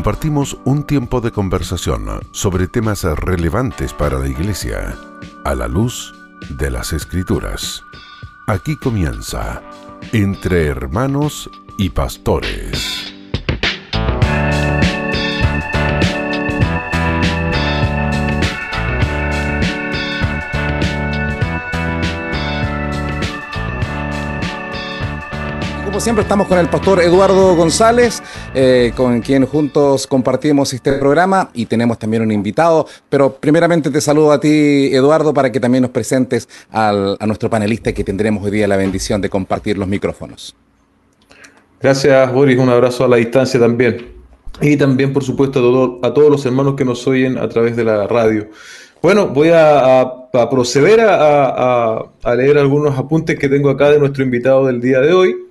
compartimos un tiempo de conversación sobre temas relevantes para la Iglesia a la luz de las Escrituras. Aquí comienza Entre Hermanos y Pastores. Siempre estamos con el pastor Eduardo González, eh, con quien juntos compartimos este programa y tenemos también un invitado. Pero primeramente te saludo a ti, Eduardo, para que también nos presentes a nuestro panelista que tendremos hoy día la bendición de compartir los micrófonos. Gracias, Boris. Un abrazo a la distancia también. Y también, por supuesto, a, todos los hermanos que nos oyen a través de la radio. Bueno, voy a, proceder a, leer algunos apuntes que tengo acá de nuestro invitado del día de hoy.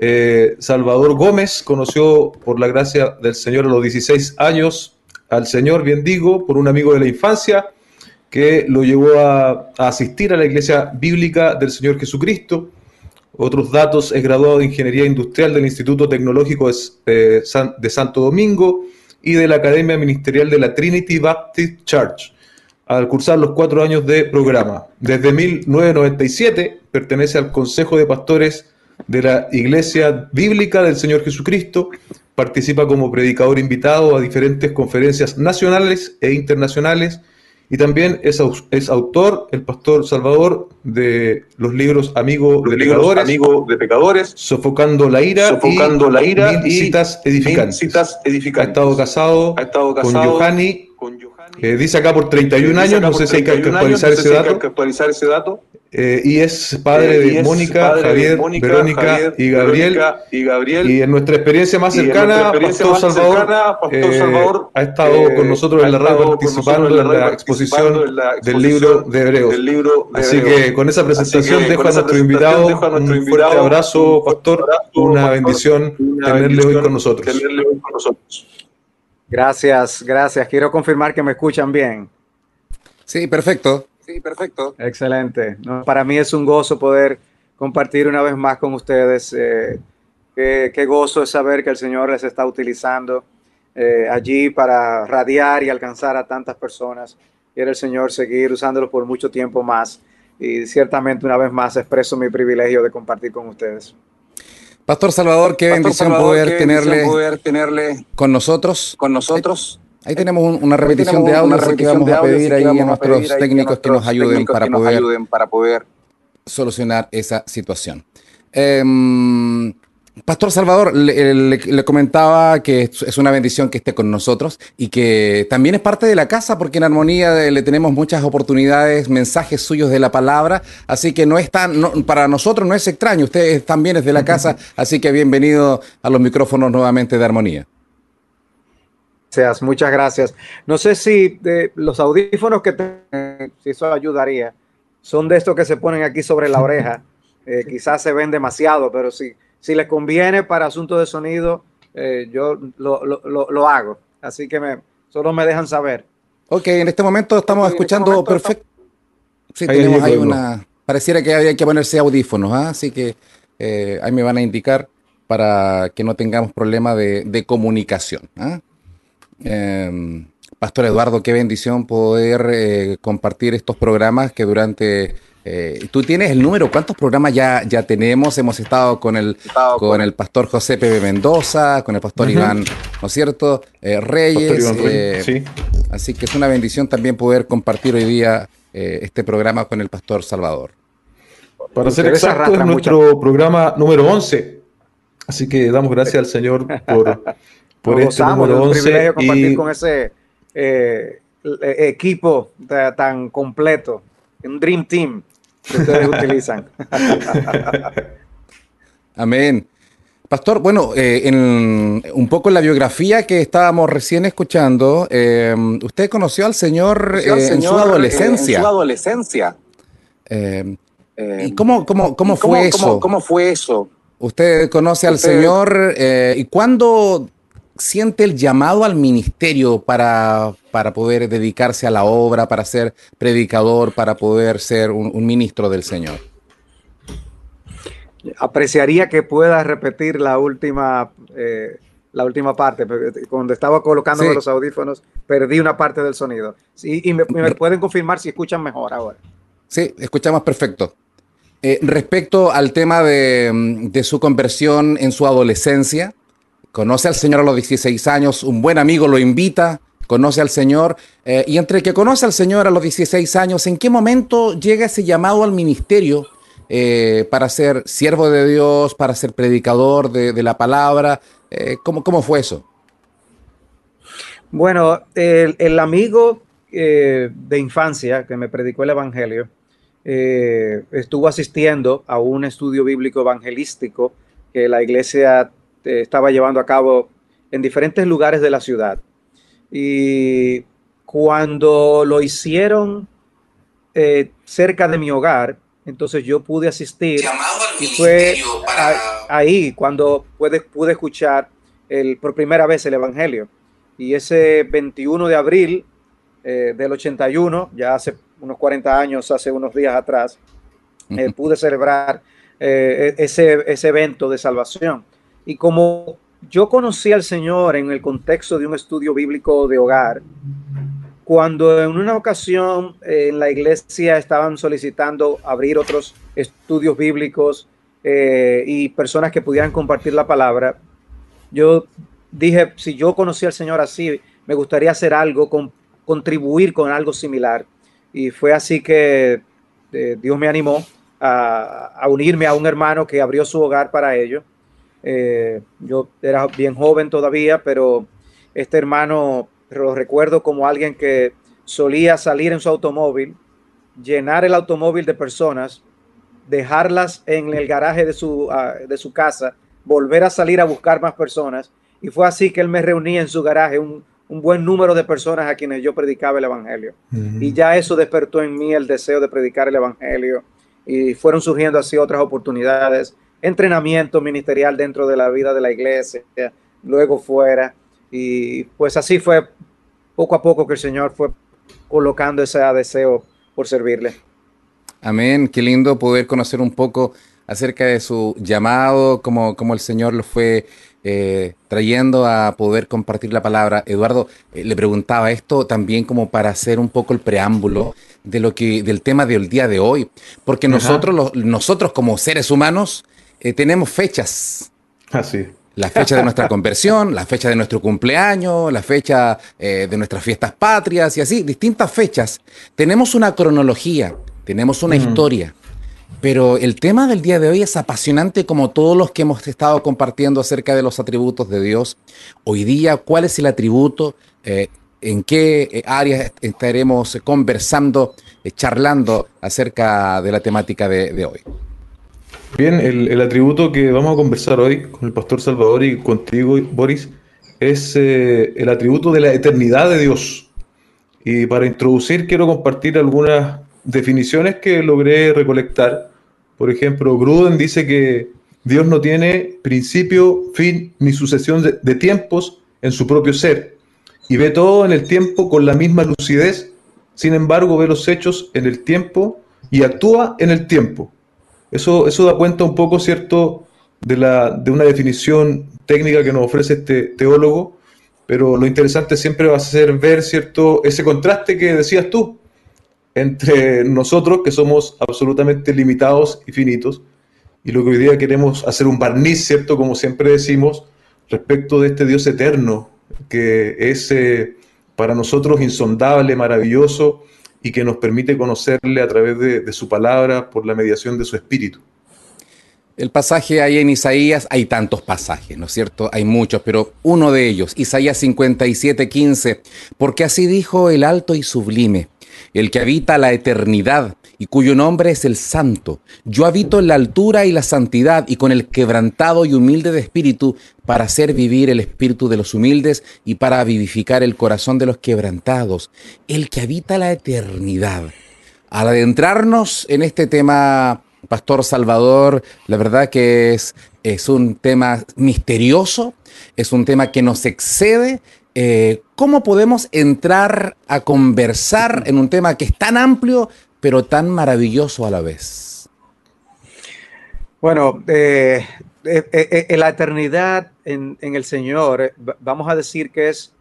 Eh, Salvador Gómez conoció por la gracia del Señor a los 16 años al Señor, bien digo, por un amigo de la infancia que lo llevó a, asistir a la iglesia bíblica del Señor Jesucristo. Otros datos, es graduado de Ingeniería Industrial del Instituto Tecnológico de, de Santo Domingo y de la Academia Ministerial de la Trinity Baptist Church al cursar los cuatro años de programa. Desde 1997 pertenece al Consejo de Pastores de la Iglesia Bíblica del Señor Jesucristo, participa como predicador invitado a diferentes conferencias nacionales e internacionales y también es, es autor, el pastor Salvador, de los libros Amigo de Pecadores, Amigo de Pecadores, Sofocando la ira, Sofocando la ira y citas edificantes. citas edificantes. Ha estado casado, ha estado casado con Johanny, con eh, dice acá por 31 años, no sé si hay que actualizar ese dato. actualizar ese dato. Eh, y es padre eh, de Mónica, Javier, Verónica y, Gabriel, y, Gabriel. Y en nuestra experiencia más cercana, Pastor, Salvador, ha estado con nosotros en la radio participando en la, exposición, del libro de Hebreos. Así que con esa presentación dejo a nuestro invitado un fuerte abrazo, Pastor, una bendición tenerle hoy con nosotros. Gracias, gracias. Quiero confirmar que me escuchan bien. Sí, perfecto. Sí, perfecto. Excelente. para mí es un gozo poder compartir una vez más con ustedes. Eh, qué, gozo es saber que el Señor les está utilizando eh, allí para radiar y alcanzar a tantas personas. Quiere el Señor seguir usándolos por mucho tiempo más. Y ciertamente una vez más expreso mi privilegio de compartir con ustedes. Pastor Salvador, qué bendición, poder, tenerle poder tenerle con nosotros. Con nosotros. Ahí tenemos una repetición de audio, que vamos a pedir ahí a nuestros técnicos que nos ayuden para poder, para poder solucionar esa situación. Em, Pastor Salvador, le, comentaba que es una bendición que esté con nosotros y que también es parte de la casa porque en Armonía le tenemos muchas oportunidades, mensajes suyos de la palabra, así que no es tan, para nosotros no es extraño, ustedes también es de la casa, así que bienvenido a los micrófonos nuevamente de Armonía. Gracias, muchas gracias. No sé si de los audífonos que te, si eso ayudaría, son de estos que se ponen aquí sobre la oreja. Eh, quizás se ven demasiado, pero si, si les conviene para asuntos de sonido, eh, yo lo, hago. Así que me, solo me dejan saber. Ok, en este momento estamos este escuchando perfecto. Sí, tenemos ahí una. Pareciera que había que ponerse audífonos, ¿ah? así que eh, ahí me van a indicar para que no tengamos problema de, de comunicación. ¿ah? Em, Pastor Eduardo, qué bendición poder eh, compartir estos programas que durante... Eh, tú tienes el número, ¿cuántos programas ya, ya tenemos? Hemos estado con el, con el pastor José Pepe Mendoza, con el pastor Iván, ¿no es cierto? Eh, Reyes. sí. Así que es una bendición también poder compartir hoy día este programa con el pastor Salvador. Para ser exacto, es nuestro programa número 11. Así que damos gracias al Señor por por este número 11 privilegio compartir con ese eh, equipo tan completo, un Dream Team ustedes utilizan. Amén. Pastor, bueno, eh, en, un poco en la biografía que estábamos recién escuchando, eh, usted conoció al Señor, en su adolescencia. en su adolescencia. ¿Y cómo, cómo, cómo fue eso? Cómo, fue eso? Usted conoce al Señor y cuándo siente el llamado al ministerio para, para, poder dedicarse a la obra, para ser predicador, para poder ser un, ministro del Señor? Apreciaría que pueda repetir la última, eh, la última parte, cuando estaba colocando los audífonos, perdí una parte del sonido. y me, pueden confirmar si escuchan mejor ahora. Sí, escuchamos perfecto. Eh, respecto al tema de, su conversión en su adolescencia, conoce al Señor a los 16 años, un buen amigo lo invita, conoce al Señor, eh, y entre que conoce al Señor a los 16 años, ¿en qué momento llega ese llamado al ministerio eh, para ser siervo de Dios, para ser predicador de, la palabra? ¿cómo, ¿cómo, fue eso? Bueno, el amigo de infancia que me predicó el Evangelio, eh, estuvo asistiendo a un estudio bíblico evangelístico que la iglesia eh, estaba llevando a cabo en diferentes lugares de la ciudad. Y cuando lo hicieron eh, cerca de mi hogar, entonces yo pude asistir y fue ahí cuando pude, pude escuchar el, por primera vez el Evangelio. Y ese 21 de abril del 81, ya hace unos 40 años, hace unos días atrás, eh, pude celebrar eh, e-, ese, ese evento de salvación. Y como yo conocí al Señor en el contexto de un estudio bíblico de hogar, cuando en una ocasión eh, en la iglesia estaban solicitando abrir otros estudios bíblicos y personas que pudieran compartir la palabra, yo dije, si yo conocí al Señor así, me gustaría hacer algo, con, contribuir con algo similar. Y fue así que eh, Dios me animó a, unirme a un hermano que abrió su hogar para ello. Eh, yo era bien joven todavía, pero este hermano lo recuerdo como alguien que solía salir en su automóvil, llenar el automóvil de personas, dejarlas en el garaje de su, ah, de su casa, volver a salir a buscar más personas. Y fue así que él me reunía en su garaje un, un buen número de personas a quienes yo predicaba el Evangelio. Y ya eso despertó en mí el deseo de predicar el Evangelio. Y fueron surgiendo así otras oportunidades, entrenamiento ministerial dentro de la vida de la iglesia, luego fuera. Y pues así fue poco a poco que el Señor fue colocando ese deseo por servirle. Amén, qué lindo poder conocer un poco acerca de su llamado, como, como el Señor lo fue eh, trayendo a poder compartir la palabra. Eduardo, eh, le preguntaba esto también como para hacer un poco el preámbulo de lo que, del tema del día de hoy, porque nosotros, nosotros como seres humanos eh, tenemos fechas. Así. Ah, la fecha de nuestra conversión, la fecha de nuestro cumpleaños, la fecha de nuestras fiestas patrias y así, distintas fechas. Tenemos una cronología, tenemos una historia. Pero el tema del día de hoy es apasionante como todos los que hemos estado compartiendo acerca de los atributos de Dios. Hoy día, ¿cuál es el atributo? Eh, ¿En qué eh, áreas estaremos conversando, eh, charlando acerca de la temática de, hoy? Bien, el, atributo que vamos a conversar hoy con el pastor Salvador y contigo, Boris, es el atributo de la eternidad de Dios. Y para introducir quiero compartir algunas definiciones que logré recolectar. Por ejemplo, Gruden dice que Dios no tiene principio, fin ni sucesión de, tiempos en su propio ser y ve todo en el tiempo con la misma lucidez, sin embargo ve los hechos en el tiempo y actúa en el tiempo. Eso, eso da cuenta un poco, ¿cierto?, de, la, de una definición técnica que nos ofrece este teólogo, pero lo interesante siempre va a ser ver, ¿cierto?, ese contraste que decías tú, entre nosotros, que somos absolutamente limitados y finitos, y lo que hoy día queremos hacer un barniz, ¿cierto? Como siempre decimos, respecto de este Dios eterno, que es eh, para nosotros insondable, maravilloso, y que nos permite conocerle a través de, su palabra por la mediación de su espíritu. El pasaje ahí en Isaías, hay tantos pasajes, ¿no es cierto? Hay muchos, pero uno de ellos, Isaías 57, 15, porque así dijo el alto y sublime el que habita la eternidad y cuyo nombre es el Santo. Yo habito en la altura y la santidad y con el quebrantado y humilde de espíritu para hacer vivir el espíritu de los humildes y para vivificar el corazón de los quebrantados. El que habita la eternidad. Al adentrarnos en este tema, Pastor Salvador, la verdad que es, es un tema misterioso, es un tema que nos excede eh, ¿cómo podemos entrar a conversar en un tema que es tan amplio, pero tan maravilloso a la vez? Bueno, eh, la eternidad en, el Señor, vamos a decir que es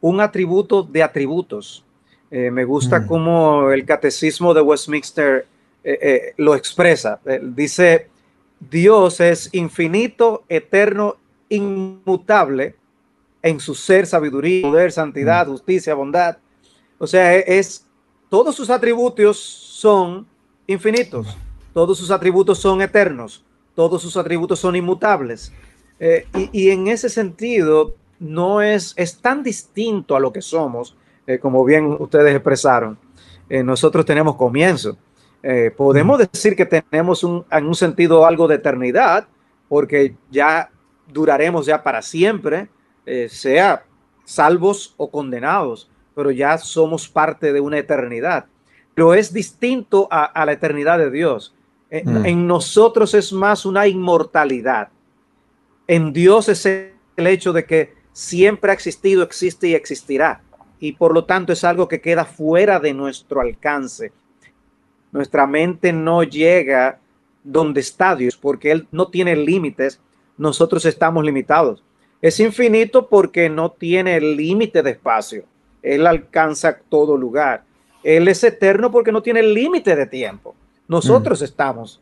un atributo de atributos. me gusta mm. cómo el catecismo de Westminster lo expresa. dice, Dios es infinito, eterno, inmutable en su ser, sabiduría, poder, santidad, mm. justicia, bondad. O sea, e, es, todos sus atributos son infinitos, todos sus atributos son eternos, todos sus atributos son inmutables. Eh, y, en ese sentido, no es, es tan distinto a lo que somos, eh, como bien ustedes expresaron. Eh, nosotros tenemos comienzo. podemos decir que tenemos un, en un sentido algo de eternidad, porque ya duraremos ya para siempre, eh, sea salvos o condenados, pero ya somos parte de una eternidad. Pero es distinto a, la eternidad de Dios. Eh, mm. En, nosotros es más una inmortalidad. En Dios es el hecho de que siempre ha existido, existe y existirá. Y por lo tanto es algo que queda fuera de nuestro alcance. Nuestra mente no llega donde está Dios porque Él no tiene límites. Nosotros estamos limitados. Es infinito porque no tiene límite de espacio. Él alcanza todo lugar. Él es eterno porque no tiene límite de tiempo. Nosotros mm. estamos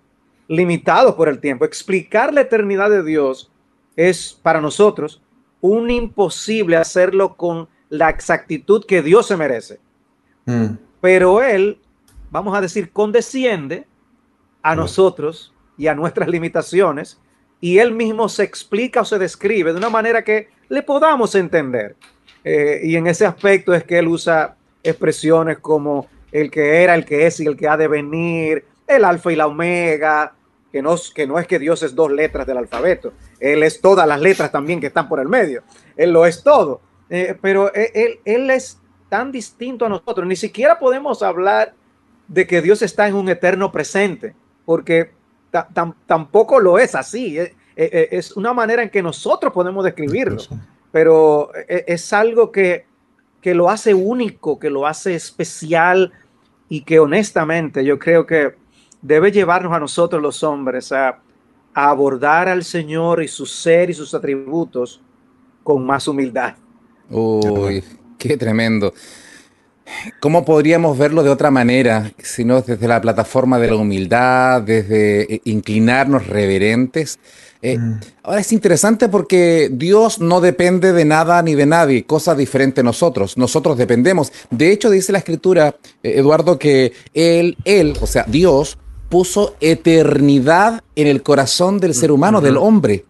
limitados por el tiempo. Explicar la eternidad de Dios es para nosotros un imposible hacerlo con la exactitud que Dios se merece. Mm. Pero Él, vamos a decir, condesciende a nosotros y a nuestras limitaciones y él mismo se explica o se describe de una manera que le podamos entender. Eh, y en ese aspecto es que él usa expresiones como el que era, el que es y el que ha de venir, el alfa y la omega, que no, que no es que Dios es dos letras del alfabeto, Él es todas las letras también que están por el medio, Él lo es todo, eh, pero él, él es tan distinto a nosotros, ni siquiera podemos hablar de que Dios está en un eterno presente, porque tampoco lo es así. Eh, eh, eh, es, una manera en que nosotros podemos describirlo, pero es algo que, lo hace único, que lo hace especial y que honestamente yo creo que debe llevarnos a nosotros los hombres a, abordar al Señor y su ser y sus atributos con más humildad. Uy, qué tremendo. ¿Cómo podríamos verlo de otra manera, si no desde la plataforma de la humildad, desde eh, inclinarnos reverentes? Eh, mm. Ahora es interesante porque Dios no depende de nada ni de nadie, cosa diferente a nosotros. Nosotros dependemos. De hecho, dice la escritura, eh, Eduardo, que Él, Él, o sea, Dios, puso eternidad en el corazón del ser humano, del hombre.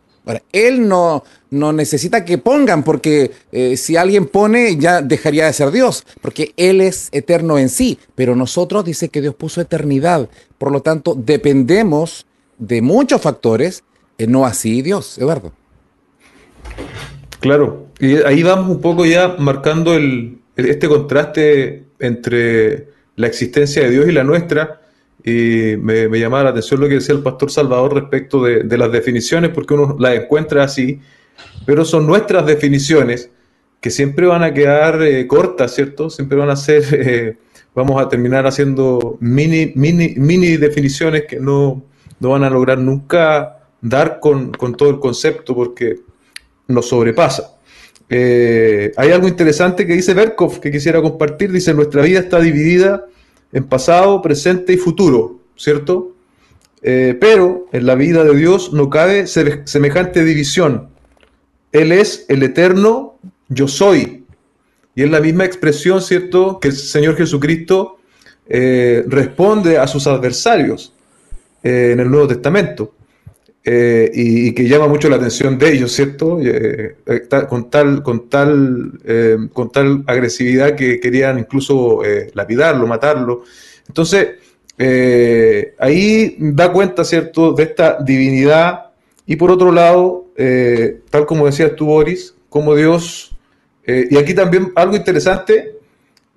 Él no, no necesita que pongan, porque eh, si alguien pone, ya dejaría de ser Dios, porque Él es eterno en sí. Pero nosotros dice que Dios puso eternidad. Por lo tanto, dependemos de muchos factores, eh, no así Dios, Eduardo. Claro, y ahí vamos un poco ya marcando el, este contraste entre la existencia de Dios y la nuestra y me, llamaba la atención lo que decía el pastor Salvador respecto de, las definiciones, porque uno las encuentra así, pero son nuestras definiciones que siempre van a quedar eh, cortas, ¿cierto? Siempre van a ser, eh, vamos a terminar haciendo mini, mini, mini definiciones que no, no van a lograr nunca dar con, con todo el concepto porque nos sobrepasa. Eh, hay algo interesante que dice Berkov que quisiera compartir. Dice, nuestra vida está dividida en pasado, presente y futuro, ¿cierto? Eh, pero en la vida de Dios no cabe semejante división. Él es el eterno yo soy. Y es la misma expresión, ¿cierto?, que el Señor Jesucristo eh, responde a sus adversarios eh, en el Nuevo Testamento. Y, que llama mucho la atención de ellos, ¿cierto? con, tal, con, tal, con tal agresividad que querían incluso lapidarlo, matarlo. Entonces, eh, ahí da cuenta, ¿cierto?, de esta divinidad y por otro lado, eh, tal como decías tú, Boris, como Dios, eh, y aquí también algo interesante,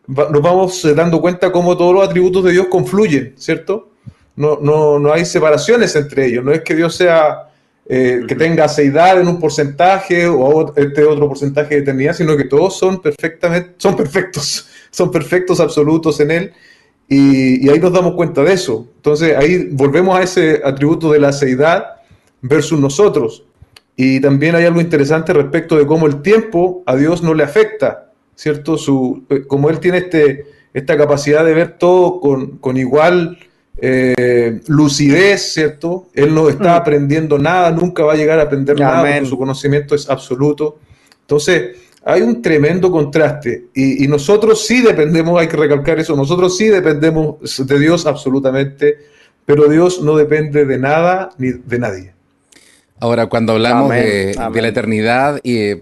nos vamos dando cuenta cómo todos los atributos de Dios confluyen, ¿cierto? No, no, no hay separaciones entre ellos, no es que Dios sea... que tenga aceidad en un porcentaje o este otro porcentaje de eternidad, sino que todos son perfectamente, son perfectos, son perfectos absolutos en Él y, ahí nos damos cuenta de eso. Entonces ahí volvemos a ese atributo de la seidad versus nosotros. Y también hay algo interesante respecto de cómo el tiempo a Dios no le afecta, ¿cierto? Su, eh, como Él tiene este, esta capacidad de ver todo con, igual eh, lucidez, ¿cierto? Él no está mm. aprendiendo nada, nunca va a llegar a aprender nada, su conocimiento es absoluto. Entonces, hay un tremendo contraste y, y, nosotros sí dependemos, hay que recalcar eso, nosotros sí dependemos de Dios absolutamente, pero Dios no depende de nada ni de nadie. Ahora, cuando hablamos de, la eternidad, y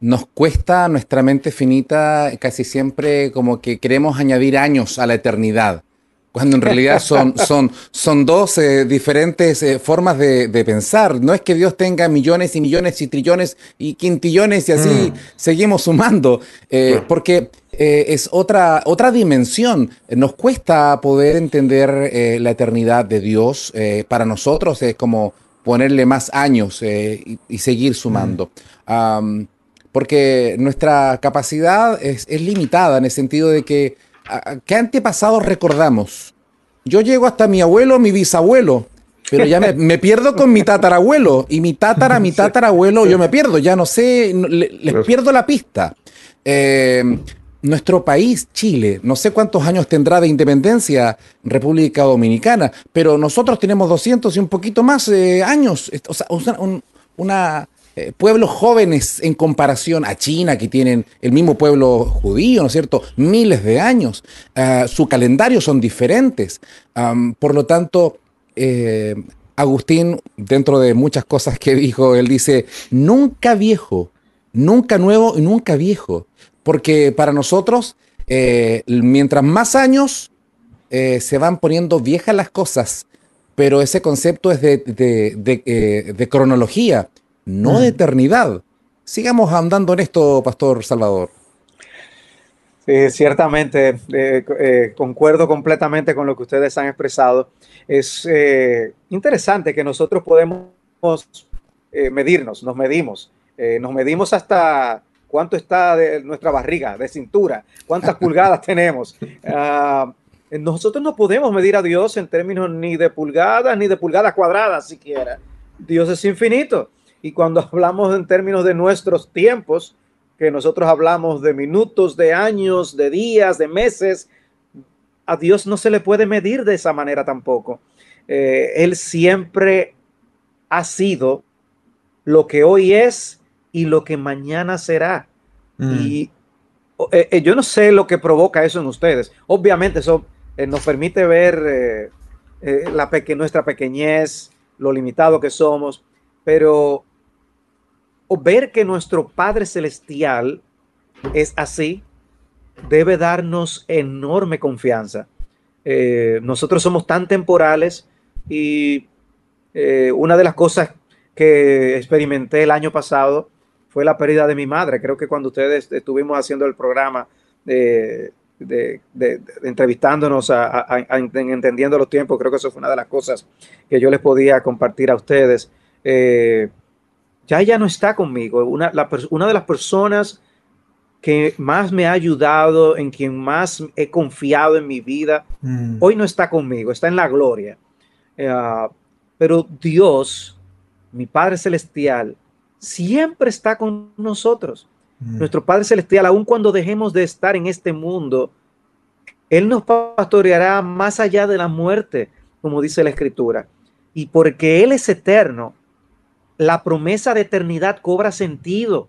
nos cuesta nuestra mente finita casi siempre como que queremos añadir años a la eternidad, cuando en realidad son, son, son dos eh, diferentes eh, formas de, pensar. No es que Dios tenga millones y millones y trillones y quintillones y así mm. seguimos sumando, eh, porque es otra, otra dimensión. Nos cuesta poder entender la eternidad de Dios. para nosotros es como ponerle más años y, seguir sumando. porque nuestra capacidad es, limitada en el sentido de que, ¿qué antepasados recordamos? Yo llego hasta mi abuelo, mi bisabuelo, pero ya me, pierdo con mi tatarabuelo y mi tatara, mi tatarabuelo, yo me pierdo, ya no sé, les pierdo la pista. Eh, nuestro país, Chile, no sé cuántos años tendrá de independencia República Dominicana, pero nosotros tenemos 200 y un poquito más eh, años, o sea, una, eh, pueblos jóvenes en comparación a China, que tienen el mismo pueblo judío, ¿no es cierto? Miles de años. Ah, su calendario son diferentes. por lo tanto, eh, Agustín, dentro de muchas cosas que dijo, él dice, nunca viejo, nunca nuevo y nunca viejo porque para nosotros, eh, mientras más años se van poniendo viejas las cosas, pero ese concepto es de, cronología, no de mm. eternidad. Sigamos andando en esto, Pastor Salvador. Sí, ciertamente, concuerdo completamente con lo que ustedes han expresado. Es interesante que nosotros podemos medirnos, nos medimos, nos medimos hasta cuánto está de nuestra barriga, de cintura, cuántas pulgadas tenemos. Ah, nosotros no podemos medir a Dios en términos ni de pulgadas ni de pulgadas cuadradas siquiera. Dios es infinito. Y cuando hablamos en términos de nuestros tiempos, que nosotros hablamos de minutos, de años, de días, de meses, a Dios no se le puede medir de esa manera tampoco. Eh, él siempre ha sido lo que hoy es y lo que mañana será. Mm. Y eh, eh, yo no sé lo que provoca eso en ustedes. Obviamente eso eh, nos permite ver la nuestra pequeñez, lo limitado que somos, pero ver que nuestro Padre Celestial es así, debe darnos enorme confianza. nosotros somos tan temporales y una de las cosas que experimenté el año pasado fue la pérdida de mi madre. Creo que cuando ustedes estuvimos haciendo el programa de, entrevistándonos, a, entendiendo los tiempos, creo que eso fue una de las cosas que yo les podía compartir a ustedes. Eh, ya ella no está conmigo. Una, una de las personas que más me ha ayudado, en quien más he confiado en mi vida, mm. hoy no está conmigo, está en la gloria. Eh, pero Dios, mi Padre Celestial, siempre está con nosotros. Mm. Nuestro Padre Celestial, aun cuando dejemos de estar en este mundo, Él nos pastoreará más allá de la muerte, como dice la Escritura. Y porque Él es eterno, la promesa de eternidad cobra sentido.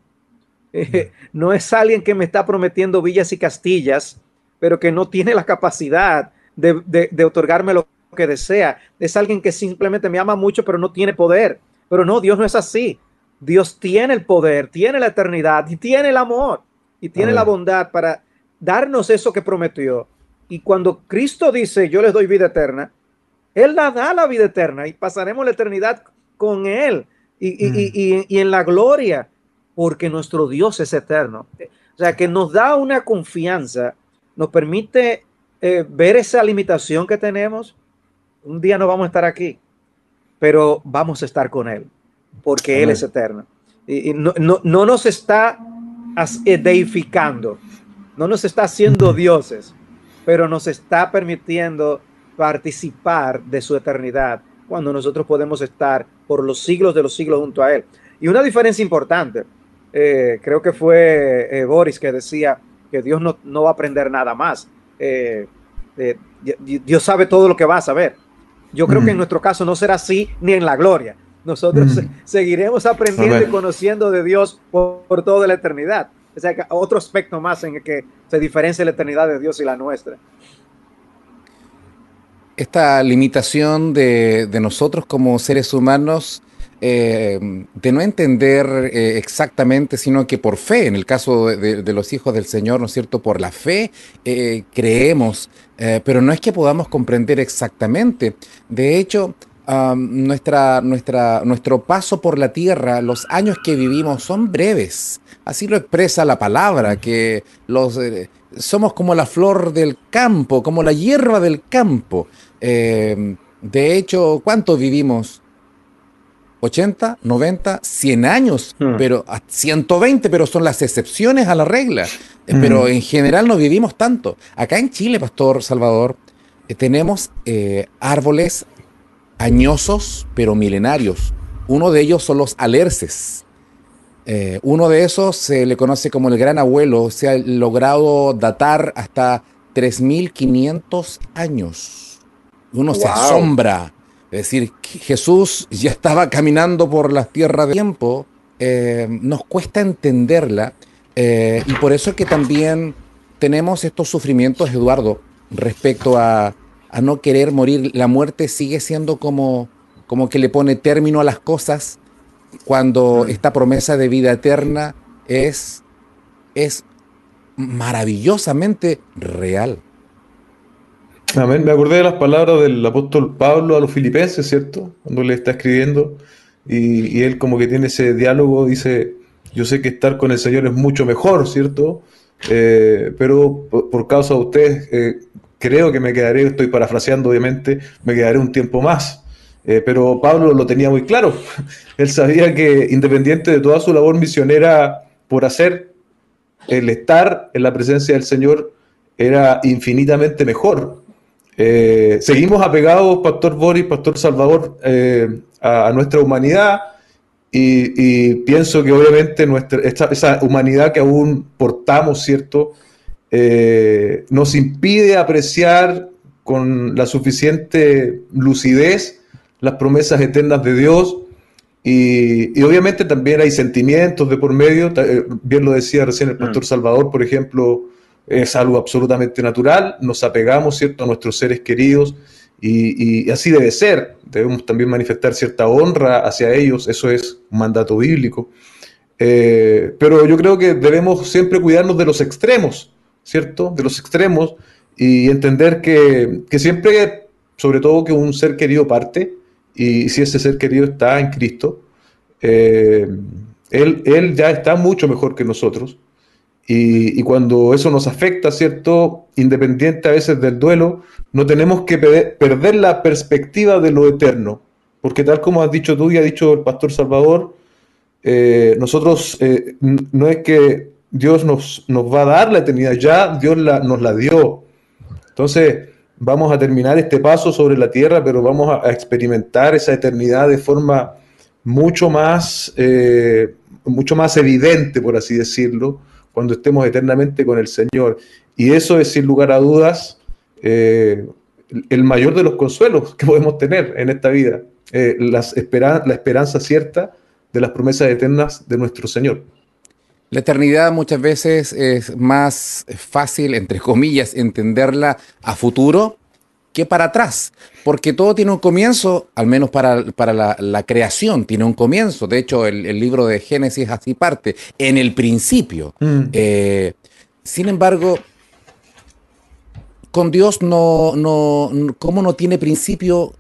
no es alguien que me está prometiendo villas y castillas, pero que no tiene la capacidad de, de otorgarme lo que desea. Es alguien que simplemente me ama mucho, pero no tiene poder. Pero no, Dios no es así. Dios tiene el poder, tiene la eternidad y tiene el amor y tiene la bondad para darnos eso que prometió. Y cuando Cristo dice, yo les doy vida eterna, Él la da la vida eterna y pasaremos la eternidad con Él y, mm. en la gloria, porque nuestro Dios es eterno. O sea, que nos da una confianza, nos permite eh, ver esa limitación que tenemos. Un día no vamos a estar aquí, pero vamos a estar con Él porque Él es eterno. Y, no, nos está deificando, no nos está haciendo dioses, pero nos está permitiendo participar de su eternidad cuando nosotros podemos estar por los siglos de los siglos junto a Él. Y una diferencia importante, eh, creo que fue eh, Boris que decía que Dios no, no, va a aprender nada más. Eh, Dios sabe todo lo que va a saber. Yo creo que en nuestro caso no será así ni en la gloria. Nosotros seguiremos aprendiendo y conociendo de Dios por, por, toda la eternidad. O sea, otro aspecto más en el que se diferencia la eternidad de Dios y la nuestra esta limitación de, nosotros como seres humanos eh, de no entender eh, exactamente, sino que por fe, en el caso de, los hijos del Señor, ¿no es cierto? Por la fe eh, creemos, pero no es que podamos comprender exactamente. De hecho, nuestra, nuestro paso por la tierra, los años que vivimos son breves. Así lo expresa la palabra, que los, somos como la flor del campo, como la hierba del campo. Eh, de hecho, ¿cuánto vivimos? 80, 90, 100 años, hmm. pero 120, pero son las excepciones a la regla. Eh, hmm. Pero en general no vivimos tanto. Acá en Chile, Pastor Salvador, eh, tenemos árboles añosos, pero milenarios. Uno de ellos son los alerces. uno de esos se le conoce como el gran abuelo, se ha logrado datar hasta 3.500 años uno se asombra. Es decir, Jesús ya estaba caminando por las tierras de tiempo, eh, nos cuesta entenderla eh, y por eso es que también tenemos estos sufrimientos, Eduardo, respecto a, no querer morir. La muerte sigue siendo como, como que le pone término a las cosas cuando esta promesa de vida eterna es, es maravillosamente real. Amén. Me acordé de las palabras del apóstol Pablo a los filipenses, ¿cierto? Cuando le está escribiendo y, él como que tiene ese diálogo, dice, yo sé que estar con el Señor es mucho mejor, ¿cierto? Eh, pero por, causa de ustedes, eh, creo que me quedaré, estoy parafraseando obviamente, me quedaré un tiempo más. Eh, pero Pablo lo tenía muy claro. Él sabía que independiente de toda su labor misionera por hacer, el estar en la presencia del Señor era infinitamente mejor eh, seguimos apegados, Pastor Boris, Pastor Salvador, eh, a, nuestra humanidad y, pienso que obviamente nuestra, esa humanidad que aún portamos, ¿cierto? Eh, nos impide apreciar con la suficiente lucidez las promesas eternas de Dios y, y, obviamente también hay sentimientos de por medio, bien lo decía recién el Pastor mm. Salvador, por ejemplo, es algo absolutamente natural, nos apegamos ¿cierto? a nuestros seres queridos y, así debe ser. Debemos también manifestar cierta honra hacia ellos, eso es un mandato bíblico. Eh, pero yo creo que debemos siempre cuidarnos de los extremos, ¿cierto? De los extremos y entender que, siempre, sobre todo que un ser querido parte, y si ese ser querido está en Cristo, eh, él, él ya está mucho mejor que nosotros y, cuando eso nos afecta, ¿cierto? Independiente a veces del duelo, no tenemos que perder la perspectiva de lo eterno. Porque tal como has dicho tú y ha dicho el pastor Salvador, eh, nosotros eh, no es que Dios nos, va a dar la eternidad, ya Dios nos la dio. Entonces, vamos a terminar este paso sobre la tierra, pero vamos a, experimentar esa eternidad de forma mucho más, eh, mucho más evidente, por así decirlo, cuando estemos eternamente con el Señor. Y eso es sin lugar a dudas eh, el mayor de los consuelos que podemos tener en esta vida, eh, la esperanza cierta de las promesas eternas de nuestro Señor. La eternidad muchas veces es más fácil, entre comillas, entenderla a futuro que para atrás, porque todo tiene un comienzo, al menos para, para la, creación, tiene un comienzo. De hecho, el, libro de Génesis así parte, en el principio. Mm. Eh, sin embargo, con Dios no, no, como no tiene principio,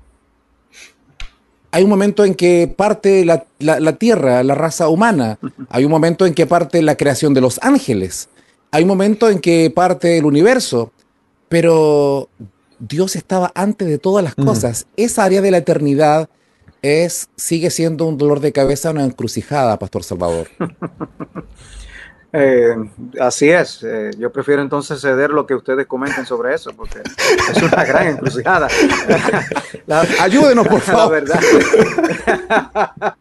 hay un momento en que parte la, la, tierra, la raza humana, hay un momento en que parte la creación de los ángeles, hay un momento en que parte el universo, pero Dios estaba antes de todas las cosas. Esa área de la eternidad es, sigue siendo un dolor de cabeza, una encrucijada, Pastor Salvador. Eh, así es. Eh, yo prefiero entonces ceder lo que ustedes comenten sobre eso, porque es una gran encrucijada. Ayúdenos, por favor. La verdad,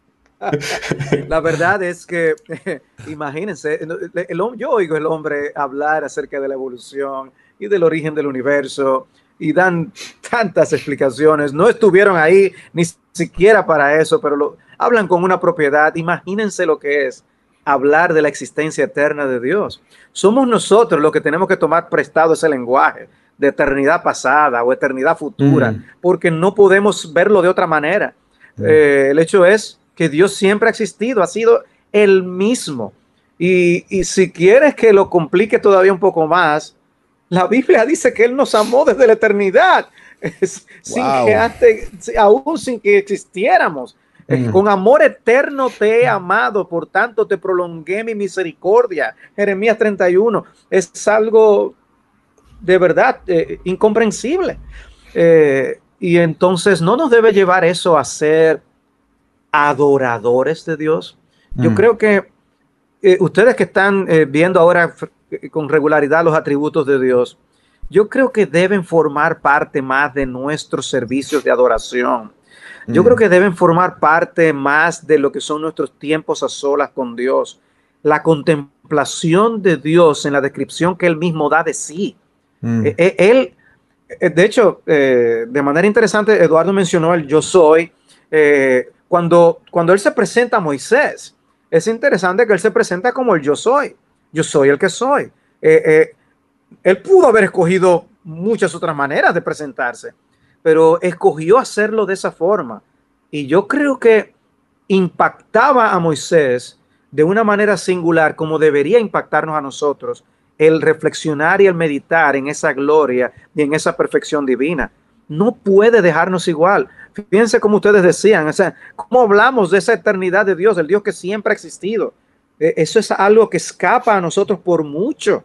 la verdad es que, imagínense, el, yo oigo el hombre hablar acerca de la evolución y del origen del universo y dan tantas explicaciones. No estuvieron ahí ni siquiera para eso, pero lo, hablan con una propiedad. Imagínense lo que es hablar de la existencia eterna de Dios. Somos nosotros los que tenemos que tomar prestado ese lenguaje de eternidad pasada o eternidad futura, mm. porque no podemos verlo de otra manera. Mm. Eh, el hecho es que Dios siempre ha existido, ha sido el mismo. Y, y, si quieres que lo complique todavía un poco más, la Biblia dice que Él nos amó desde la eternidad, sin que antes, aún sin que existiéramos. Mm. Con amor eterno te he amado, por tanto te prolongué mi misericordia. Jeremías 31 es algo de verdad eh, incomprensible. Eh, y entonces no nos debe llevar eso a ser adoradores de Dios. Yo mm. creo que eh, ustedes que están viendo ahora con regularidad los atributos de Dios, yo creo que deben formar parte más de nuestros servicios de adoración. Yo creo mm. que deben formar parte más de lo que son nuestros tiempos a solas con Dios. La contemplación de Dios en la descripción que Él mismo da de sí. Mm. E, e, él, eh, de hecho, eh, de manera interesante, Eduardo mencionó el yo soy. Eh, cuando, cuando Él se presenta a Moisés, es interesante que Él se presenta como el yo soy. Yo soy el que soy. él pudo haber escogido muchas otras maneras de presentarse pero escogió hacerlo de esa forma. Y yo creo que impactaba a Moisés de una manera singular como debería impactarnos a nosotros el reflexionar y el meditar en esa gloria y en esa perfección divina. No puede dejarnos igual. Fíjense como ustedes decían, o sea, cómo hablamos de esa eternidad de Dios, el Dios que siempre ha existido. E, eso es algo que escapa a nosotros por mucho.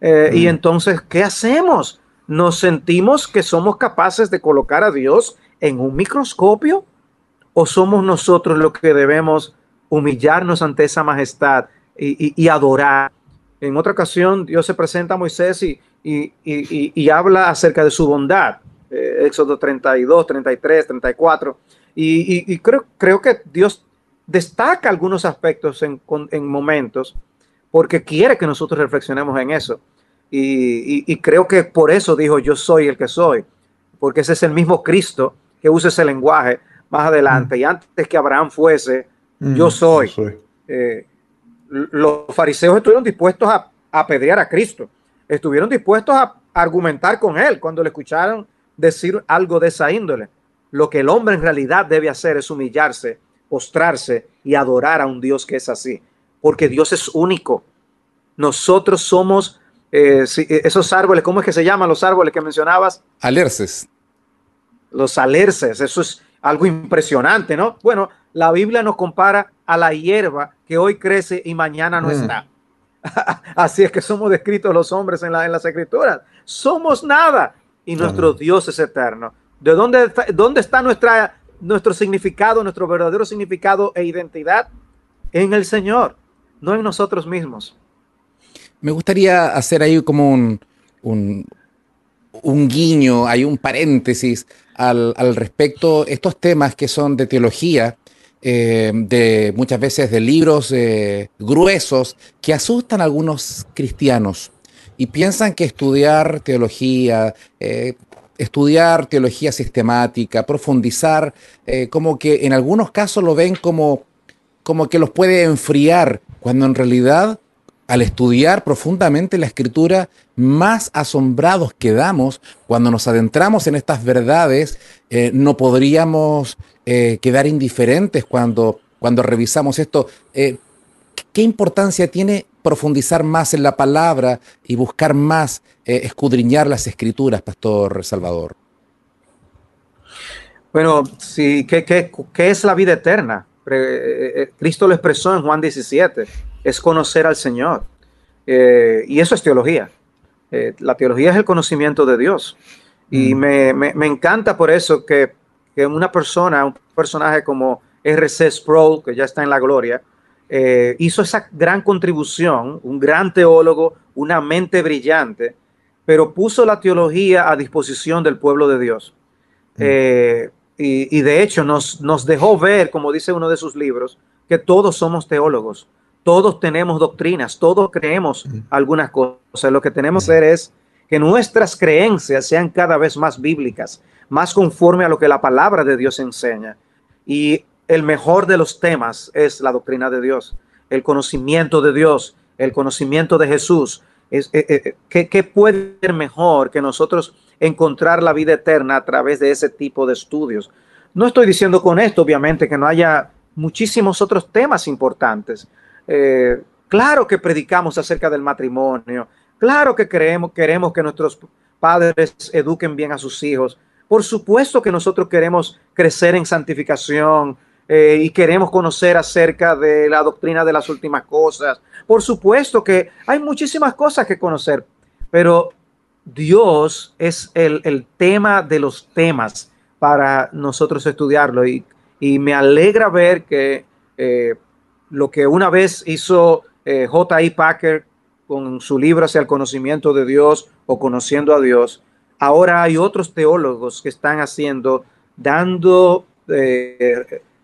Eh, y mm. entonces, ¿qué hacemos? ¿Nos sentimos que somos capaces de colocar a Dios en un microscopio? ¿O somos nosotros los que debemos humillarnos ante esa majestad y, adorar? En otra ocasión, Dios se presenta a Moisés y, y habla acerca de su bondad. Eh, Éxodo 32, 33, 34. Y, creo, creo que Dios destaca algunos aspectos en, en momentos porque quiere que nosotros reflexionemos en eso. Y, creo que por eso dijo yo soy el que soy, porque ese es el mismo Cristo que usa ese lenguaje más adelante. Mm. Y antes que Abraham fuese, mm, yo soy. Eh, los fariseos estuvieron dispuestos a, apedrear a Cristo, estuvieron dispuestos a argumentar con él cuando le escucharon decir algo de esa índole. Lo que el hombre en realidad debe hacer es humillarse, postrarse y adorar a un Dios que es así, porque Dios es único. Nosotros somos eh, eh, esos árboles, ¿cómo es que se llaman los árboles que mencionabas? Alerces. Los alerces, eso es algo impresionante, ¿no? Bueno, la Biblia nos compara a la hierba que hoy crece y mañana no mm. está. Así es que somos descritos los hombres en, la, en las escrituras. Somos nada y nuestro Dios es eterno. ¿De dónde está, dónde está nuestra, nuestro significado, nuestro verdadero significado e identidad? En el Señor, no en nosotros mismos. Me gustaría hacer ahí como un, un, guiño, hay un paréntesis al, respecto, estos temas que son de teología, eh, de muchas veces de libros eh, gruesos que asustan a algunos cristianos y piensan que estudiar teología, eh, estudiar teología sistemática, profundizar, como que en algunos casos lo ven como, como que los puede enfriar, cuando en realidad al estudiar profundamente la escritura, más asombrados quedamos cuando nos adentramos en estas verdades. Eh, no podríamos eh, quedar indiferentes cuando, cuando revisamos esto. Eh, ¿Qué importancia tiene profundizar más en la palabra y buscar más escudriñar las escrituras, Pastor Salvador? Bueno, sí, ¿qué, qué, qué es la vida eterna? Cristo lo expresó en Juan 17 es conocer al Señor. Eh, y eso es teología. Eh, la teología es el conocimiento de Dios. Y mm. me, encanta por eso que, una persona, un personaje como R.C. Sproul, que ya está en la gloria, eh, hizo esa gran contribución, un gran teólogo, una mente brillante, pero puso la teología a disposición del pueblo de Dios. Mm. Eh, y, de hecho nos, nos dejó ver, como dice uno de sus libros, que todos somos teólogos, todos tenemos doctrinas, todos creemos mm. algunas cosas. Lo que tenemos que hacer es que nuestras creencias sean cada vez más bíblicas, más conforme a lo que la palabra de Dios enseña. Y el mejor de los temas es la doctrina de Dios, el conocimiento de Dios, el conocimiento de Jesús. Es, eh, eh, eh, ¿qué, puede ser mejor que nosotros encontrar la vida eterna a través de ese tipo de estudios? No estoy diciendo con esto, obviamente, que no haya muchísimos otros temas importantes. claro que predicamos acerca del matrimonio, claro que creemos, queremos que nuestros padres eduquen bien a sus hijos. Por supuesto que nosotros queremos crecer en santificación, eh, y queremos conocer acerca de la doctrina de las últimas cosas. Por supuesto que hay muchísimas cosas que conocer, pero Dios es el, tema de los temas para nosotros estudiarlo y, me alegra ver que eh, lo que una vez hizo eh, J.I. Packer con su libro hacia el conocimiento de Dios o conociendo a Dios, ahora hay otros teólogos que están haciendo, dando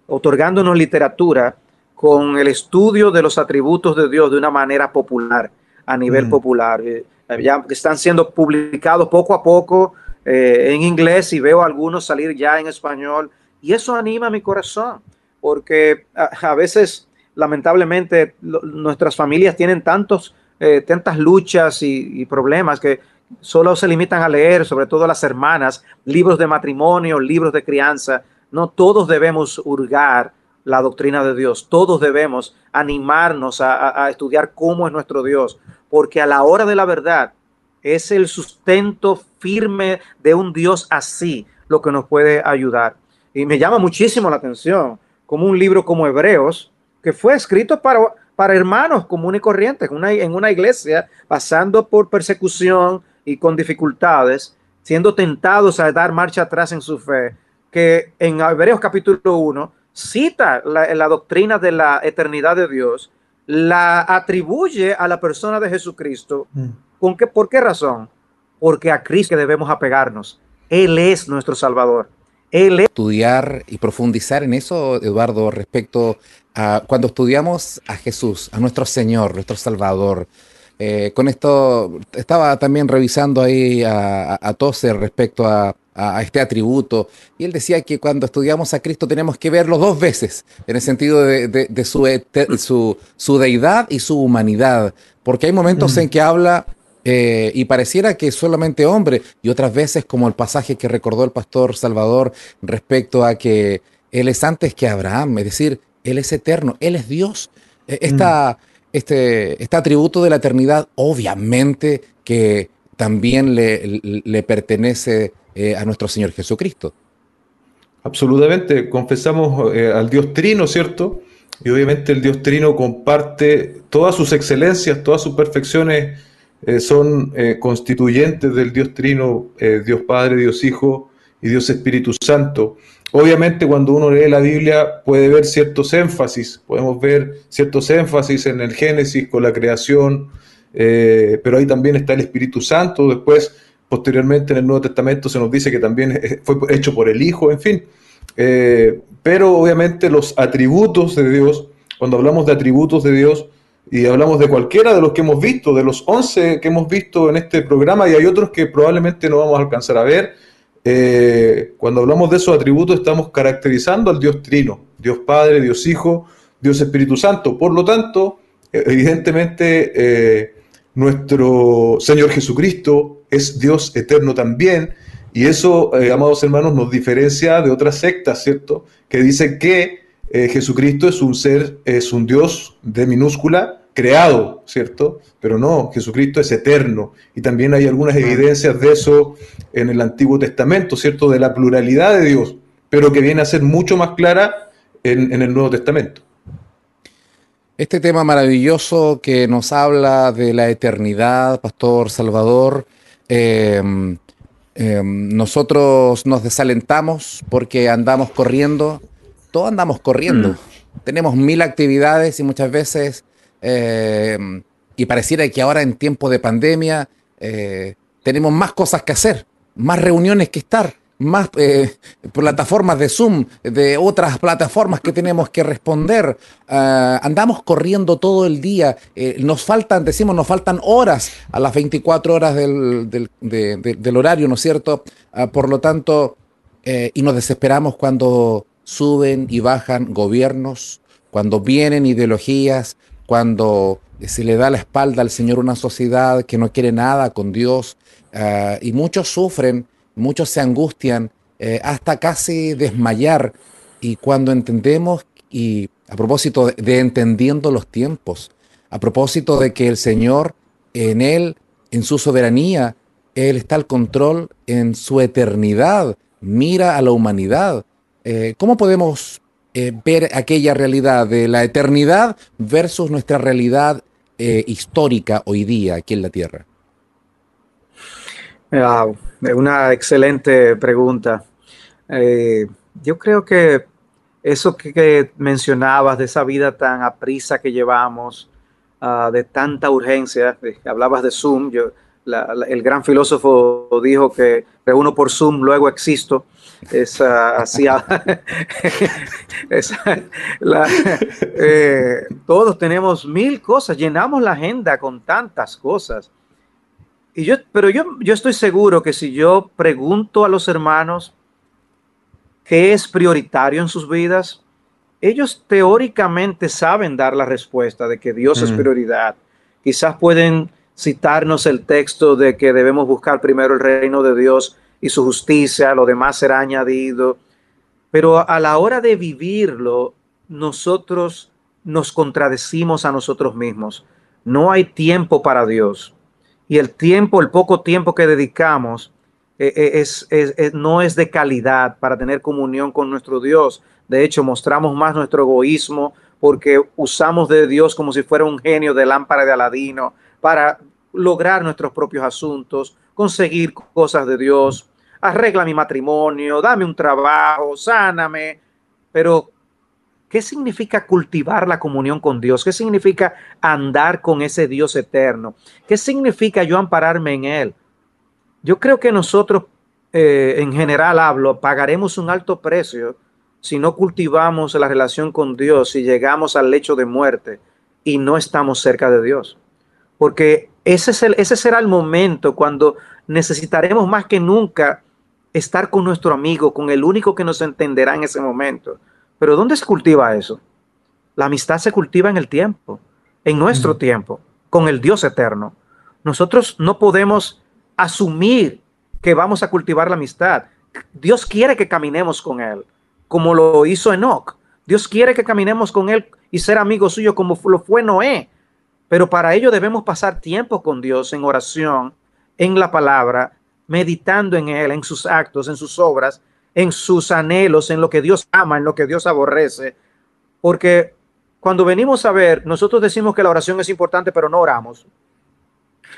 otorgándonos literatura con el estudio de los atributos de Dios de una manera popular, a nivel mm. popular. Eh, ya están siendo publicados poco a poco eh, en inglés y veo algunos salir ya en español y eso anima mi corazón porque a, veces lamentablemente nuestras familias tienen tantos, eh, tantas luchas y, problemas que solo se limitan a leer, sobre todo las hermanas, libros de matrimonio, libros de crianza, no todos debemos hurgar la doctrina de Dios, todos debemos animarnos a, estudiar cómo es nuestro Dios, porque a la hora de la verdad es el sustento firme de un Dios así lo que nos puede ayudar. Y me llama muchísimo la atención como un libro como Hebreos, que fue escrito para, para hermanos comunes y corrientes, en una iglesia, pasando por persecución y con dificultades, siendo tentados a dar marcha atrás en su fe, que en Hebreos capítulo 1 cita la, doctrina de la eternidad de Dios, la atribuye a la persona de Jesucristo. Mm. ¿Con qué, ¿Por qué razón? Porque a Cristo debemos apegarnos. Él es nuestro Salvador. Él es... Estudiar y profundizar en eso, Eduardo, respecto a cuando estudiamos a Jesús, a nuestro Señor, nuestro Salvador. Eh, con esto estaba también revisando ahí a, a, Tose respecto a a, este atributo. Y él decía que cuando estudiamos a Cristo tenemos que verlo dos veces, en el sentido de, su, su, deidad y su humanidad, porque hay momentos en que habla eh, y pareciera que es solamente hombre, y otras veces como el pasaje que recordó el pastor Salvador respecto a que él es antes que Abraham, es decir, él es eterno, él es Dios. E, esta, este, este atributo de la eternidad, obviamente que también le, le pertenece eh, a nuestro Señor Jesucristo. Absolutamente, confesamos eh, al Dios Trino, ¿cierto? Y obviamente el Dios Trino comparte todas sus excelencias, todas sus perfecciones eh, son constituyentes del Dios Trino, Dios Padre, Dios Hijo y Dios Espíritu Santo. Obviamente cuando uno lee la Biblia puede ver ciertos énfasis, podemos ver ciertos énfasis en el Génesis con la creación, pero ahí también está el Espíritu Santo, después Posteriormente en el Nuevo Testamento se nos dice que también fue hecho por el Hijo, en fin. Eh, pero obviamente los atributos de Dios, cuando hablamos de atributos de Dios y hablamos de cualquiera de los que hemos visto, de los 11 que hemos visto en este programa y hay otros que probablemente no vamos a alcanzar a ver, eh, cuando hablamos de esos atributos estamos caracterizando al Dios Trino, Dios Padre, Dios Hijo, Dios Espíritu Santo. Por lo tanto, evidentemente eh, nuestro Señor Jesucristo es Dios eterno también, y eso, eh, amados hermanos, nos diferencia de otras sectas, ¿cierto? Que dicen que eh, Jesucristo es un ser, es un Dios de minúscula, creado, ¿cierto? Pero no, Jesucristo es eterno. Y también hay algunas evidencias de eso en el Antiguo Testamento, ¿cierto? De la pluralidad de Dios, pero que viene a ser mucho más clara en, en el Nuevo Testamento. Este tema maravilloso que nos habla de la eternidad, Pastor Salvador, Em, em, nosotros nos desalentamos porque andamos corriendo, todos andamos corriendo, mm. tenemos mil actividades y muchas veces, eh, y pareciera que ahora en tiempo de pandemia, eh, tenemos más cosas que hacer, más reuniones que estar, más eh, plataformas de Zoom, de otras plataformas que tenemos que responder. Ah, andamos corriendo todo el día. nos faltan, decimos, nos faltan horas a las 24 horas del, del horario, ¿no es cierto? Ah, por lo tanto, y nos desesperamos cuando suben y bajan gobiernos, cuando vienen ideologías, cuando se le da la espalda al Señor una sociedad que no quiere nada con Dios, ah, y muchos sufren, muchos se angustian, eh, hasta casi desmayar, y cuando entendemos, y a propósito de, entendiendo los tiempos, a propósito de que el Señor en Él, en su soberanía, Él está al control en su eternidad, mira a la humanidad, eh, ¿cómo podemos eh, ver aquella realidad de la eternidad versus nuestra realidad histórica hoy día aquí en la Tierra? Wow, una excelente pregunta. yo creo que eso que, mencionabas de esa vida tan aprisa que llevamos, ah, de tanta urgencia, hablabas de Zoom, yo, el gran filósofo dijo que uno por Zoom, luego existo. Esa, eh, todos tenemos mil cosas, llenamos la agenda con tantas cosas. Y yo, pero yo, yo estoy seguro que si yo pregunto a los hermanos qué es prioritario en sus vidas, ellos teóricamente saben dar la respuesta de que Dios es prioridad. Quizás pueden citarnos el texto de que debemos buscar primero el reino de Dios y su justicia, lo demás será añadido. Pero a la hora de vivirlo, nosotros nos contradecimos a nosotros mismos. No hay tiempo para Dios. Y el tiempo, el poco tiempo que dedicamos, eh, eh, es, no es de calidad para tener comunión con nuestro Dios. De hecho, mostramos más nuestro egoísmo porque usamos de Dios como si fuera un genio de lámpara de Aladino para lograr nuestros propios asuntos, conseguir cosas de Dios, arregla mi matrimonio, dame un trabajo, sáname. Pero, ¿qué significa cultivar la comunión con Dios? ¿Qué significa andar con ese Dios eterno? ¿Qué significa yo ampararme en Él? Yo creo que nosotros, eh, en general hablo, pagaremos un alto precio si no cultivamos la relación con Dios, y llegamos al lecho de muerte y no estamos cerca de Dios. Porque ese, es el, ese será el momento cuando necesitaremos más que nunca estar con nuestro amigo, con el único que nos entenderá en ese momento. Pero ¿dónde se cultiva eso? La amistad se cultiva en el tiempo, en nuestro tiempo, con el Dios eterno. Nosotros no podemos asumir que vamos a cultivar la amistad. Dios quiere que caminemos con Él, como lo hizo Enoch. Dios quiere que caminemos con Él y ser amigos suyos como lo fue Noé. Pero para ello debemos pasar tiempo con Dios en oración, en la palabra, meditando en Él, en sus actos, en sus obras, en sus anhelos, en lo que Dios ama, en lo que Dios aborrece. Porque cuando venimos a ver, nosotros decimos que la oración es importante, pero no oramos.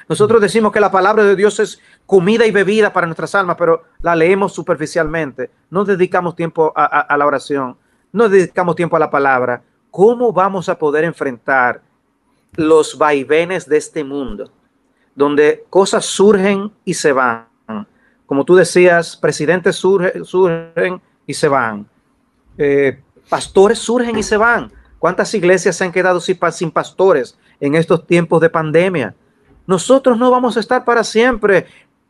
Nosotros decimos que la palabra de Dios es comida y bebida para nuestras almas, pero la leemos superficialmente. No dedicamos tiempo a, a la oración, no dedicamos tiempo a la palabra. ¿Cómo vamos a poder enfrentar los vaivenes de este mundo, donde cosas surgen y se van? Como tú decías, presidentes surgen y se van. Eh, pastores surgen y se van. ¿Cuántas iglesias se han quedado sin, pastores en estos tiempos de pandemia? Nosotros no vamos a estar para siempre.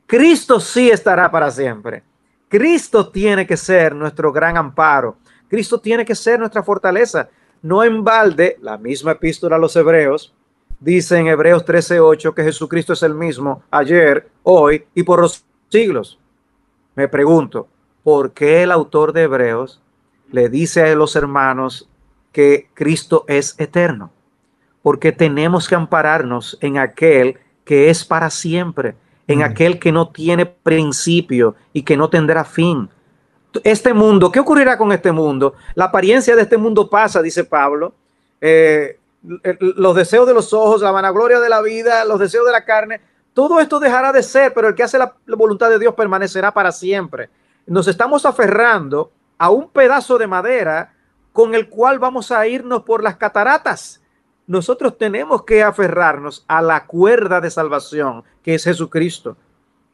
Cristo sí estará para siempre. Cristo tiene que ser nuestro gran amparo. Cristo tiene que ser nuestra fortaleza. No en balde, la misma epístola a los hebreos dice en Hebreos 13:8 que Jesucristo es el mismo ayer, hoy y por los siglos. Me pregunto, ¿por qué el autor de Hebreos le dice a los hermanos que Cristo es eterno? Porque tenemos que ampararnos en aquel que es para siempre, en aquel que no tiene principio y que no tendrá fin. Este mundo, ¿qué ocurrirá con este mundo? La apariencia de este mundo pasa, dice Pablo. Eh, los deseos de los ojos, la vanagloria de la vida, los deseos de la carne, todo esto dejará de ser, pero el que hace la, voluntad de Dios permanecerá para siempre. Nos estamos aferrando a un pedazo de madera con el cual vamos a irnos por las cataratas. Nosotros tenemos que aferrarnos a la cuerda de salvación, que es Jesucristo.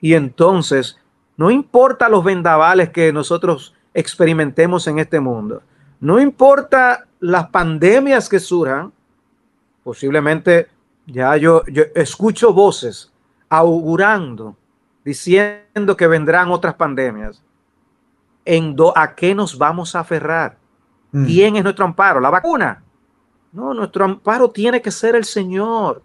Y entonces, no importa los vendavales que nosotros experimentemos en este mundo, no importa las pandemias que surjan, posiblemente ya yo, yo escucho voces augurando, diciendo que vendrán otras pandemias. ¿En ¿A qué nos vamos a aferrar? Mm. ¿Quién es nuestro amparo? ¿La vacuna? No, nuestro amparo tiene que ser el Señor.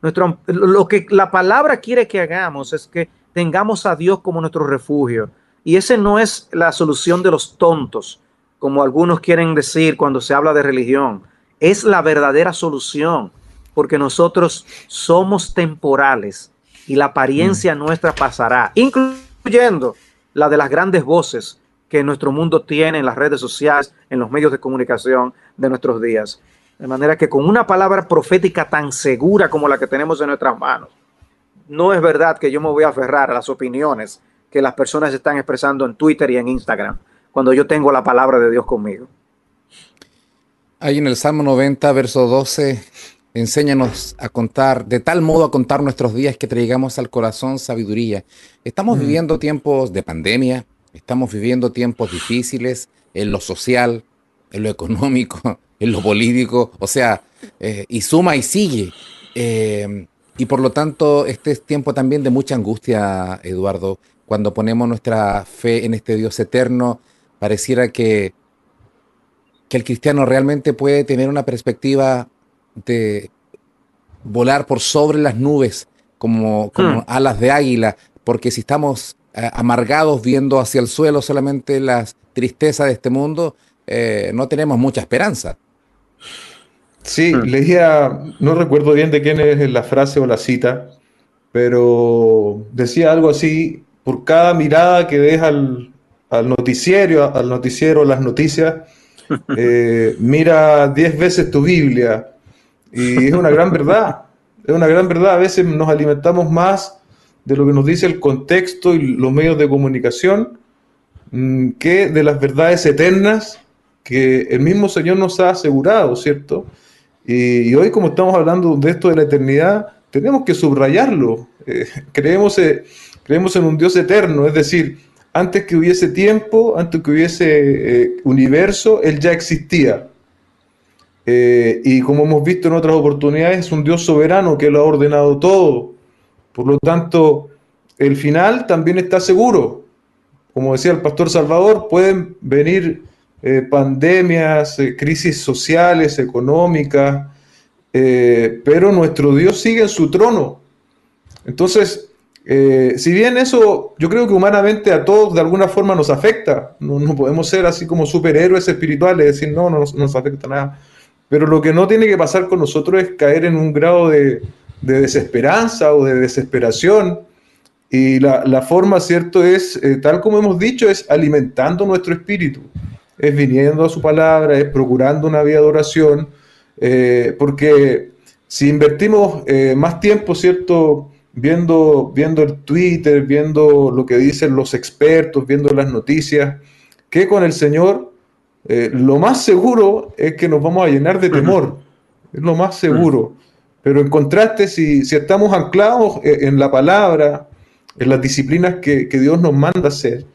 Nuestro, lo que la palabra quiere que hagamos es que tengamos a Dios como nuestro refugio. Y ese no es la solución de los tontos, como algunos quieren decir cuando se habla de religión. Es la verdadera solución, porque nosotros somos temporales y la apariencia mm. nuestra pasará, incluyendo la de las grandes voces que nuestro mundo tiene en las redes sociales, en los medios de comunicación de nuestros días. De manera que con una palabra profética tan segura como la que tenemos en nuestras manos, no es verdad que yo me voy a aferrar a las opiniones que las personas están expresando en Twitter y en Instagram, cuando yo tengo la palabra de Dios conmigo. Ahí en el Salmo 90, verso 12, enséñanos a contar, de tal modo a contar nuestros días que traigamos al corazón sabiduría. Estamos mm. viviendo tiempos de pandemia, estamos viviendo tiempos difíciles en lo social, en lo económico, en lo político, o sea, eh, y suma y sigue. Eh, y por lo tanto, este es tiempo también de mucha angustia, Eduardo. Cuando ponemos nuestra fe en este Dios eterno, pareciera que, que el cristiano realmente puede tener una perspectiva de volar por sobre las nubes como, como hmm. alas de águila, porque si estamos eh, amargados viendo hacia el suelo solamente las tristezas de este mundo, no tenemos mucha esperanza. Sí, hmm. leía, no recuerdo bien de quién es la frase o la cita, pero decía algo así, por cada mirada que deja al, noticiero, al noticiero, las noticias, eh, mira diez veces tu Biblia. Y es una gran verdad, es una gran verdad. A veces nos alimentamos más de lo que nos dice el contexto y los medios de comunicación mm, que de las verdades eternas que el mismo Señor nos ha asegurado, ¿cierto? Y, hoy como estamos hablando de esto de la eternidad, tenemos que subrayarlo. Eh, creemos, eh, creemos en un Dios eterno, es decir, antes que hubiese tiempo, antes que hubiese eh, universo, Él ya existía. Y como hemos visto en otras oportunidades, es un Dios soberano que lo ha ordenado todo. Por lo tanto, el final también está seguro. Como decía el pastor Salvador, pueden venir eh, pandemias, eh, crisis sociales, económicas, eh, pero nuestro Dios sigue en su trono. Entonces, si bien eso yo creo que humanamente a todos de alguna forma nos afecta, no, podemos ser así como superhéroes espirituales, decir no, no nos, afecta nada, pero lo que no tiene que pasar con nosotros es caer en un grado de, desesperanza o de desesperación. Y la, forma, ¿cierto? Es, tal como hemos dicho, es alimentando nuestro espíritu es viniendo a su palabra, es procurando una vida de oración, eh, porque si invertimos eh, más tiempo, ¿cierto? Viendo, viendo el Twitter, viendo lo que dicen los expertos, viendo las noticias, que con el Señor, eh, lo más seguro es que nos vamos a llenar de temor, es lo más seguro. Pero en contraste, si, si estamos anclados en la palabra, en las disciplinas que, que Dios nos manda hacer,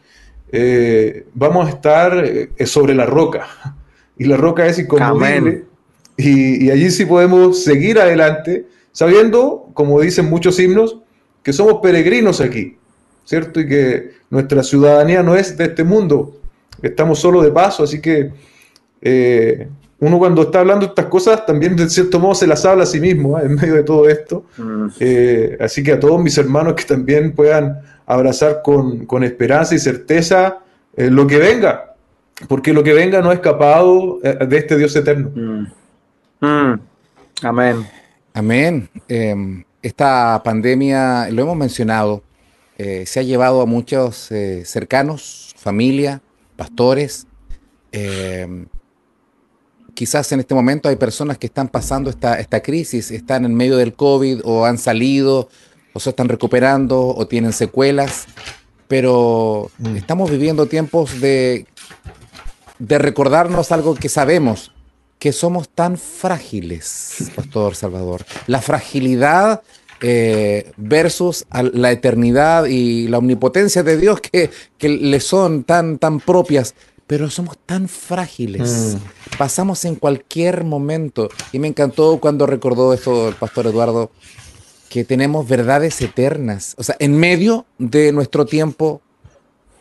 eh, vamos a estar eh, sobre la roca. Y la roca es inconmovible. Y, y, allí sí podemos seguir adelante, sabiendo, como dicen muchos himnos, que somos peregrinos aquí, ¿cierto? Y que nuestra ciudadanía no es de este mundo, estamos solo de paso, así que eh, uno cuando está hablando estas cosas también de cierto modo se las habla a sí mismo en medio de todo esto. Mm. así que a todos mis hermanos que también puedan abrazar con, esperanza y certeza eh, lo que venga, porque lo que venga no ha escapado eh, de este Dios eterno. Mm. Mm. Amén. Amén. Em, esta pandemia, lo hemos mencionado, eh, se ha llevado a muchos cercanos, familia, pastores. Em, quizás en este momento hay personas que están pasando esta, esta crisis, están en medio del COVID o han salido o se están recuperando o tienen secuelas, pero mm. estamos viviendo tiempos de, de recordarnos algo que sabemos, que somos tan frágiles, Pastor Salvador. La fragilidad eh, versus la eternidad y la omnipotencia de Dios que, que le son tan, tan propias pero somos tan frágiles. Mm. Pasamos en cualquier momento. Y me encantó cuando recordó esto el pastor Eduardo, que tenemos verdades eternas. O sea, en medio de nuestro tiempo,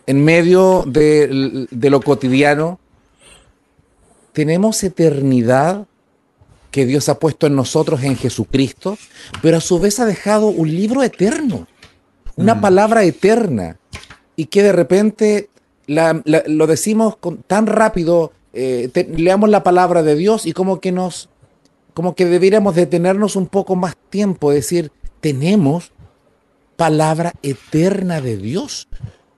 en medio de, lo cotidiano, tenemos eternidad que Dios ha puesto en nosotros en Jesucristo, pero a su vez ha dejado un libro eterno, una mm. palabra eterna, y que de repente lo decimos tan rápido, eh, leamos la palabra de Dios y como que nos, como que deberíamos detenernos un poco más tiempo, decir, tenemos palabra eterna de Dios.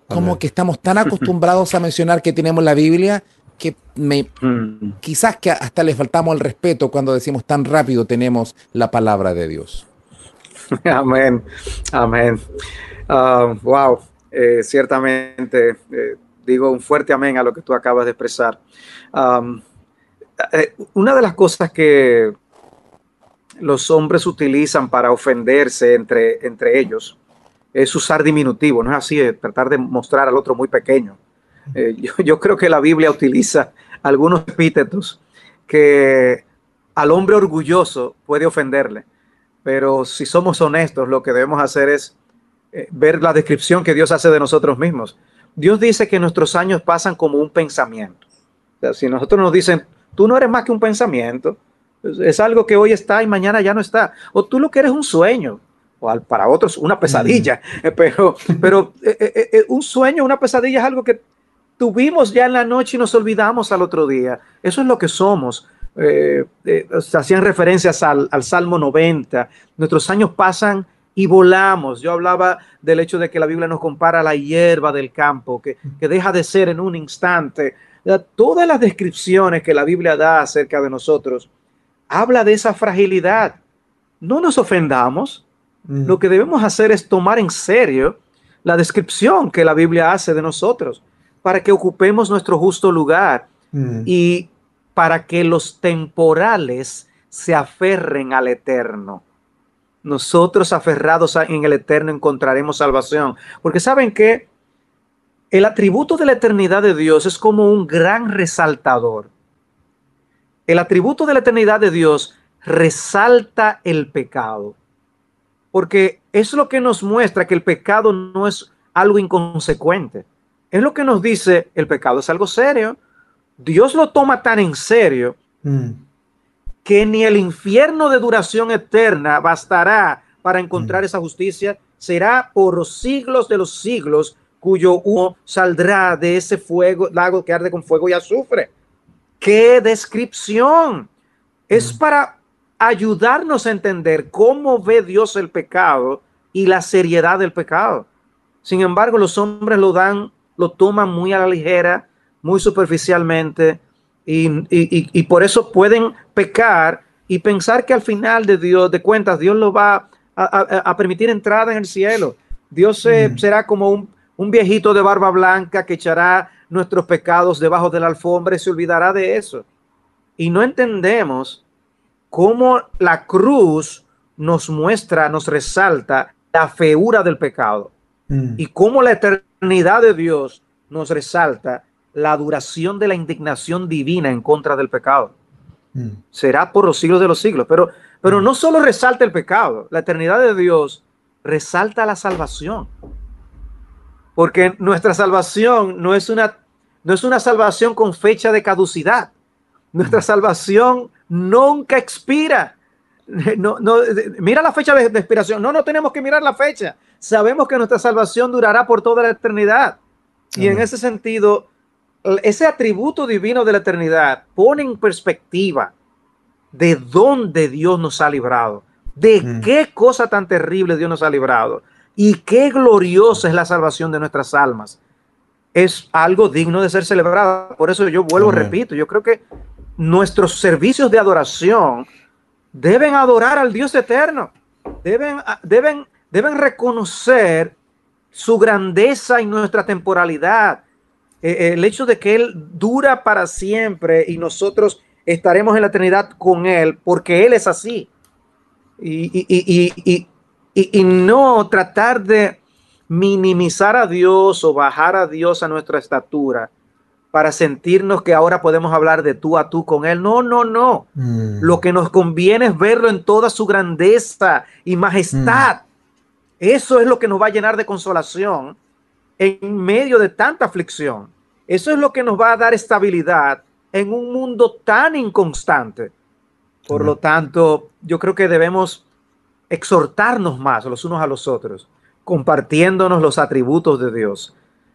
Como que estamos tan acostumbrados a mencionar que tenemos la Biblia que me, mm. quizás que hasta le faltamos el respeto cuando decimos tan rápido tenemos la palabra de Dios. Amén, amén. Ah, wow, eh, ciertamente eh, digo un fuerte amén a lo que tú acabas de expresar. Eh, una de las cosas que los hombres utilizan para ofenderse entre, entre ellos es usar diminutivo, no es así, es tratar de mostrar al otro muy pequeño. Eh, yo, creo que la Biblia utiliza algunos epítetos que al hombre orgulloso puede ofenderle, pero si somos honestos, lo que debemos hacer es eh, ver la descripción que Dios hace de nosotros mismos. Dios dice que nuestros años pasan como un pensamiento. O sea, si nosotros nos dicen, tú no eres más que un pensamiento, es algo que hoy está y mañana ya no está, o tú lo que eres un sueño, o para otros una pesadilla, mm. pero, pero eh, eh, eh, un sueño, una pesadilla es algo que tuvimos ya en la noche y nos olvidamos al otro día. Eso es lo que somos. se hacían referencias al, al Salmo 90. Nuestros años pasan y volamos. Yo hablaba del hecho de que la Biblia nos compara a la hierba del campo, que, deja de ser en un instante. Todas las descripciones que la Biblia da acerca de nosotros habla de esa fragilidad. No nos ofendamos. Mm. Lo que debemos hacer es tomar en serio la descripción que la Biblia hace de nosotros para que ocupemos nuestro justo lugar mm. y para que los temporales se aferren al eterno nosotros aferrados en el eterno encontraremos salvación. Porque saben que el atributo de la eternidad de Dios es como un gran resaltador. El atributo de la eternidad de Dios resalta el pecado. Porque es lo que nos muestra que el pecado no es algo inconsecuente. Es lo que nos dice el pecado es algo serio. Dios lo toma tan en serio mm que ni el infierno de duración eterna bastará para encontrar mm. esa justicia, será por los siglos de los siglos cuyo humo saldrá de ese fuego, lago que arde con fuego y azufre. ¡Qué descripción! Es mm. para ayudarnos a entender cómo ve Dios el pecado y la seriedad del pecado. Sin embargo, los hombres lo dan, lo toman muy a la ligera, muy superficialmente, y, por eso pueden pecar y pensar que al final de Dios, de cuentas, Dios lo va a, permitir entrada en el cielo. Dios será como un, un, viejito de barba blanca que echará nuestros pecados debajo de la alfombra y se olvidará de eso. Y no entendemos cómo la cruz nos muestra, nos resalta la feura del pecado mm. y cómo la eternidad de Dios nos resalta la duración de la indignación divina en contra del pecado. Mm. Será por los siglos de los siglos. Pero, pero mm. no solo resalta el pecado, la eternidad de Dios resalta la salvación. Porque nuestra salvación no es una, no es una salvación con fecha de caducidad. Nuestra mm. salvación nunca expira. No, no, mira la fecha de, de expiración. No, no tenemos que mirar la fecha. Sabemos que nuestra salvación durará por toda la eternidad. Y en ese sentido, ese atributo divino de la eternidad pone en perspectiva de dónde Dios nos ha librado, de mm. qué cosa tan terrible Dios nos ha librado y qué gloriosa es la salvación de nuestras almas. Es algo digno de ser celebrado. Por eso yo vuelvo, repito, yo creo que nuestros servicios de adoración deben adorar al Dios eterno, deben, deben, deben reconocer su grandeza y nuestra temporalidad, eh, el hecho de que Él dura para siempre y nosotros estaremos en la eternidad con Él, porque Él es así. Y, y, no tratar de minimizar a Dios o bajar a Dios a nuestra estatura para sentirnos que ahora podemos hablar de tú a tú con Él. No, no, no. Mm. Lo que nos conviene es verlo en toda su grandeza y majestad. Mm. Eso es lo que nos va a llenar de consolación en medio de tanta aflicción. Eso es lo que nos va a dar estabilidad en un mundo tan inconstante. Por lo tanto, yo creo que debemos exhortarnos más los unos a los otros, compartiéndonos los atributos de Dios,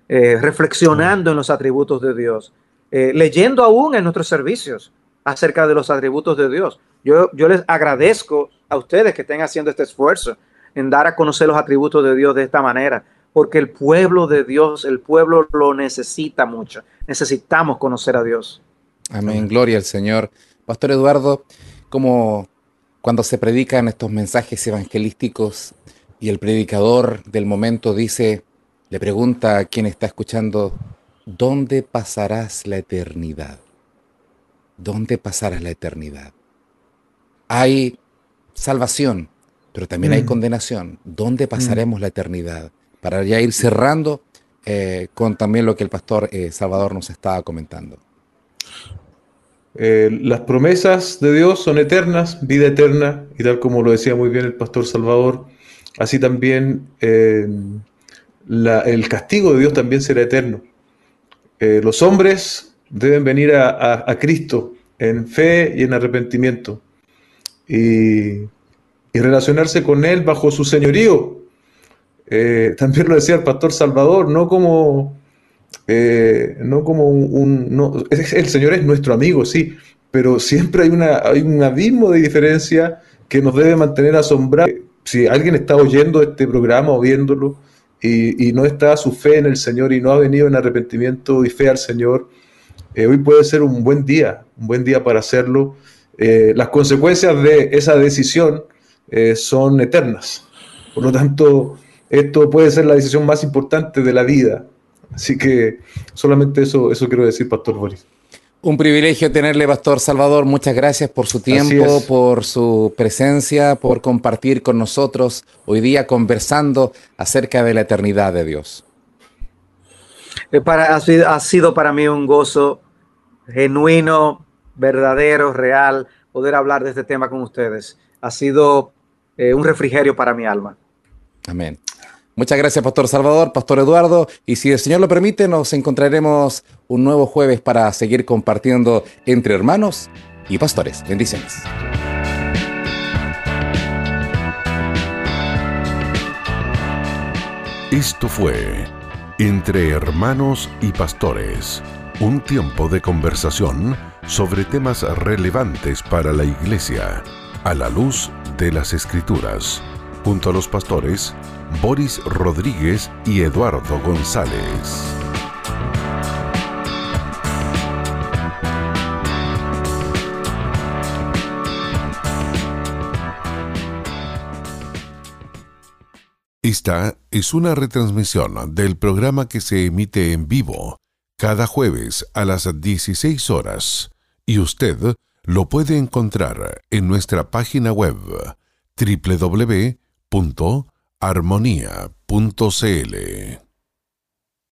eh, reflexionando en los atributos de Dios, eh, leyendo aún en nuestros servicios acerca de los atributos de Dios. Yo, yo les agradezco a ustedes que estén haciendo este esfuerzo en dar a conocer los atributos de Dios de esta manera, porque el pueblo de Dios, el pueblo lo necesita mucho. Necesitamos conocer a Dios. Amén, gloria al Señor. Pastor Eduardo, como cuando se predican estos mensajes evangelísticos y el predicador del momento dice, le pregunta a quien está escuchando, ¿dónde pasarás la eternidad? ¿Dónde pasarás la eternidad? Hay salvación, pero también hay mm. condenación. ¿Dónde mm. pasaremos la eternidad? Para ya ir cerrando eh, con también lo que el pastor eh, Salvador nos estaba comentando. Eh, las promesas de Dios son eternas, vida eterna, y tal como lo decía muy bien el pastor Salvador, así también el castigo de Dios también será eterno. los hombres deben venir a, Cristo en fe y en arrepentimiento. Y relacionarse con Él bajo su señorío. Eh, también lo decía el pastor Salvador, no como, eh, no como un... el Señor es nuestro amigo, sí, pero siempre hay, una, hay un abismo de diferencia que nos debe mantener asombrados. Si alguien está oyendo este programa o viéndolo y, no está su fe en el Señor y no ha venido en arrepentimiento y fe al Señor, eh, hoy puede ser un buen día, un buen día para hacerlo. las consecuencias de esa decisión eh, son eternas. Por lo tanto, esto puede ser la decisión más importante de la vida. Así que solamente eso, eso quiero decir, Pastor Boris. Un privilegio tenerle, Pastor Salvador. Muchas gracias por su tiempo, por su presencia, por compartir con nosotros hoy día conversando acerca de la eternidad de Dios. Eh, para, ha, sido, ha sido para mí un gozo genuino, verdadero, real, poder hablar de este tema con ustedes. Ha sido eh, un refrigerio para mi alma. Amén. Muchas gracias, Pastor Salvador, Pastor Eduardo. Y si el Señor lo permite, nos encontraremos un nuevo jueves para seguir compartiendo entre hermanos y pastores. Bendiciones. Esto fue Entre Hermanos y Pastores, un tiempo de conversación sobre temas relevantes para la Iglesia, a la luz de las Escrituras, junto a los pastores Boris Rodríguez y Eduardo González. Esta es una retransmisión del programa que se emite en vivo cada jueves a las 16 horas y usted lo puede encontrar en nuestra página web www.armonía.cl.